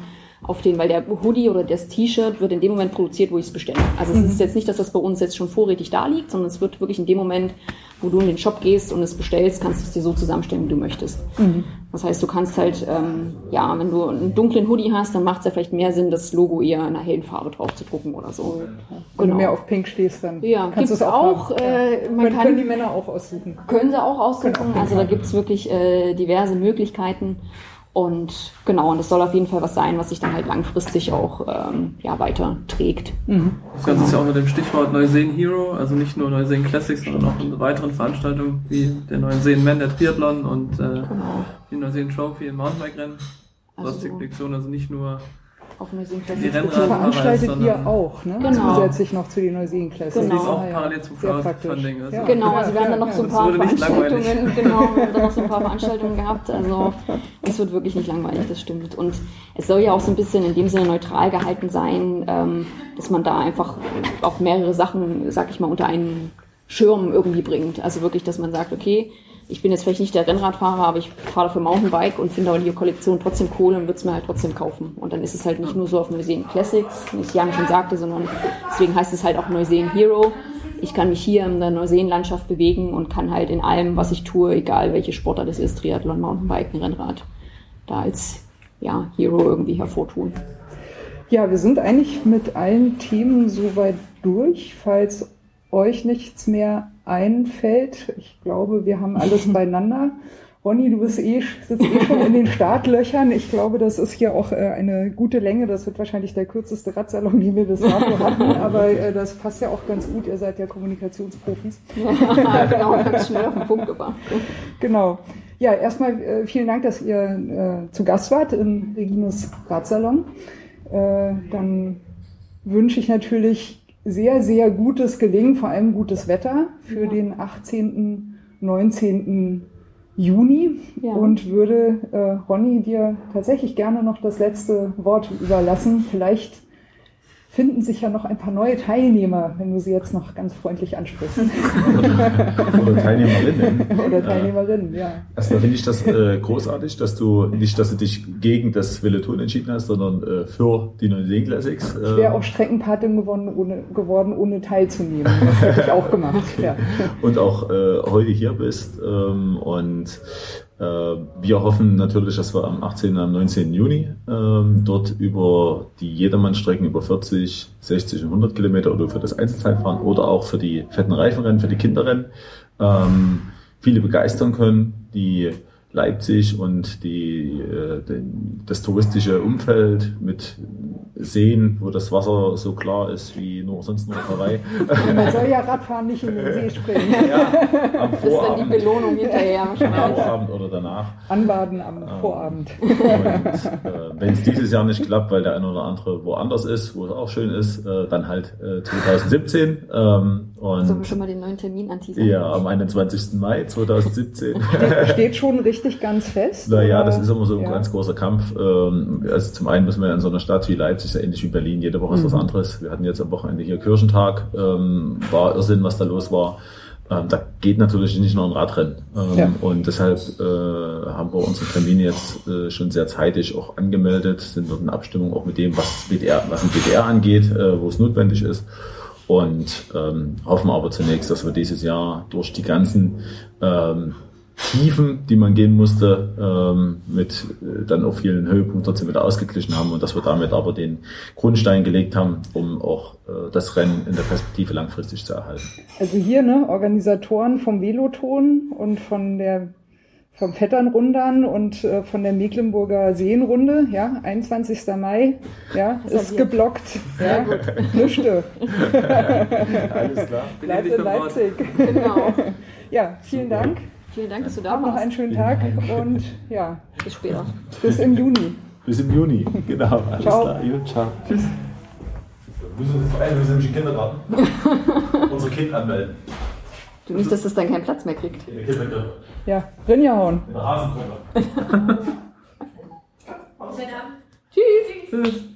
S4: Auf den, weil der Hoodie oder das T-Shirt wird in dem Moment produziert, wo ich es bestelle. Also es
S2: Mhm.
S4: ist jetzt nicht, dass das bei uns jetzt schon vorrätig da liegt, sondern es wird wirklich in dem Moment, wo du in den Shop gehst und es bestellst, kannst du es dir so zusammenstellen, wie du möchtest.
S2: Mhm.
S4: Das heißt, du kannst halt, ähm, ja, wenn du einen dunklen Hoodie hast, dann macht es ja vielleicht mehr Sinn, das Logo eher in einer hellen Farbe drauf zu drucken oder so.
S2: Wenn
S4: Genau.
S2: du mehr auf Pink stehst, dann
S4: Ja,
S2: kannst du es auch.
S4: auch, äh, man
S2: können,
S4: kann-
S2: können die Männer auch aussuchen.
S4: Können sie auch aussuchen.
S2: Genau.
S4: Also da gibt's wirklich äh, diverse Möglichkeiten. Und genau, und das soll auf jeden Fall was sein, was sich dann halt langfristig auch ähm, ja, weiter trägt.
S5: Das Ganze ist ja auch unter dem Stichwort Neuseen Hero, also nicht nur Neuseen Classics, sondern auch in weiteren Veranstaltungen wie der Neuseen Man, der Triathlon und äh,
S4: Genau.
S5: die Neuseen Trophy im Mountainbike-Rennen. Also
S4: Also
S5: die
S4: so
S5: Kollektion also nicht nur
S4: auf Museum
S5: die
S2: Die veranstaltet ihr auch, ne?
S4: Genau.
S2: Zusätzlich noch zu den Neuseen Classics.
S4: Genau.
S5: Die ist auch
S2: ja.
S5: parallel zum
S2: Sehr praktisch.
S5: Crowdfunding, also-
S2: Ja.
S4: Genau, also wir haben dann noch so ein paar
S5: Das
S4: Veranstaltungen, genau, wir haben dann noch so ein paar Veranstaltungen gehabt. Also es wird wirklich nicht langweilig, das stimmt. Und es soll ja auch so ein bisschen in dem Sinne neutral gehalten sein, ähm, dass man da einfach auch mehrere Sachen, sag ich mal, unter einen Schirm irgendwie bringt. Also wirklich, dass man sagt, okay, ich bin jetzt vielleicht nicht der Rennradfahrer, aber ich fahre dafür Mountainbike und finde aber die Kollektion trotzdem cool und würde es mir halt trotzdem kaufen. Und dann ist es halt nicht nur so auf Neuseen Classics, wie es Jan schon sagte, sondern deswegen heißt es halt auch Neuseen Hero. Ich kann mich hier in der Neuseen-Landschaft bewegen und kann halt in allem, was ich tue, egal welche Sportart es ist, Triathlon, Mountainbike, Rennrad, da als ja, Hero irgendwie hervortun.
S2: Ja, wir sind eigentlich mit allen Themen soweit durch. Falls euch nichts mehr einfällt, ich glaube, wir haben alles beieinander. Ronny, du bist eh, sitzt eh schon in den Startlöchern. Ich glaube, das ist hier auch äh, eine gute Länge. Das wird wahrscheinlich der kürzeste Radsalon, den wir bis dato hatten. Aber äh, das passt ja auch ganz gut. Ihr seid ja Kommunikationsprofis.
S4: genau, ganz schnell auf den Punkt gebracht.
S2: Genau. Ja, erstmal äh, vielen Dank, dass ihr zu Gast wart im Regines Radsalon. Dann wünsche ich natürlich sehr, sehr gutes Gelingen, vor allem gutes Wetter für
S4: Ja.
S2: den 18., 19. Juni
S4: Ja.
S2: und würde äh, Ronny dir tatsächlich gerne noch das letzte Wort überlassen. Vielleicht finden sich ja noch ein paar neue Teilnehmer, wenn du sie jetzt noch ganz freundlich ansprichst.
S3: Oder Teilnehmerinnen.
S2: Oder Teilnehmerinnen, ja.
S3: Erstmal finde ich das äh, großartig, dass du nicht, dass du dich gegen das Veleton entschieden hast, sondern äh, für die Neuseen Classics.
S2: Ich wäre auch Streckenpatin geworden ohne, geworden, ohne teilzunehmen. Das hätte ich auch gemacht. Ja.
S3: und auch äh, heute hier bist. Ähm, und äh, wir hoffen natürlich, dass wir am 18. und am 19. Juni ähm, dort über die Jedermannstrecken über 40, 60 und 100 Kilometer oder für das Einzelzeitfahren oder auch für die fetten Reifenrennen, für die Kinderrennen ähm, viele begeistern können, die Leipzig und die, äh, den, das touristische Umfeld mit Seen, wo das Wasser so klar ist wie nur sonst nur Hawaii.
S2: Man soll ja Radfahren nicht in den See springen.
S3: ja, am
S4: Das ist dann die
S3: Vorabend.
S4: Belohnung hinterher
S3: Am. Vorabend oder danach.
S2: Anbaden am Vorabend.
S3: Und äh, wenn es dieses Jahr nicht klappt, weil der eine oder andere woanders ist, wo es auch schön ist, äh, dann halt äh, 2017. Ähm,
S4: Sollen wir
S3: und
S4: schon mal den neuen Termin anteasern?
S3: ja, am 21. Mai 2017.
S2: Steht schon richtig ganz fest.
S3: Naja,
S2: oder?
S3: das ist immer so ein
S2: Ja.
S3: ganz großer Kampf. Ähm, Also zum einen müssen wir in so einer Stadt wie Leipzig, ja ähnlich wie Berlin, jede Woche ist was anderes. Wir hatten jetzt am Wochenende hier Kirchentag, ähm, war Irrsinn, was da los war. Ähm, Da geht natürlich nicht nur ein Radrennen. Ähm,
S2: Ja.
S3: Und deshalb äh, haben wir unsere Termine jetzt äh, schon sehr zeitig auch angemeldet, sind dort in Abstimmung auch mit dem, was BDR, was ein BDR angeht, äh, wo es notwendig ist. Und ähm, hoffen aber zunächst, dass wir dieses Jahr durch die ganzen ähm, Tiefen, die man gehen musste, ähm, mit äh, dann auch vielen Höhepunkten trotzdem wieder ausgeglichen haben und dass wir damit aber den Grundstein gelegt haben, um auch äh, das Rennen in der Perspektive langfristig zu erhalten.
S2: Also hier, ne, Organisatoren vom Veloton und von der vom Vetternrundern und äh, von der Mecklenburger Seenrunde, ja, 21. Mai, ja, ist
S4: Reserviert.
S2: geblockt, ja, Lüchte,
S3: Alles klar.
S5: Bin
S2: bleibt in. Leipzig.
S4: Genau.
S2: Ja, vielen Dank,
S4: Vielen Dank, dass du da
S2: habt noch einen
S4: warst.
S2: schönen Tag und ja,
S4: Bis später.
S2: bis im Juni.
S3: Bis im Juni. Genau. Alles
S2: Ciao.
S3: klar. Jo, ciao. Tschüss. Wir müssen uns jetzt beeilen, wir sind nämlich im Kindergarten. Unser Kind anmelden.
S4: Du nicht, dass das dann keinen Platz mehr kriegt.
S3: Kindergarten.
S2: Ja, Rinja hauen.
S3: In der Hasenbrille.
S4: Tschüss.
S5: Tschüss.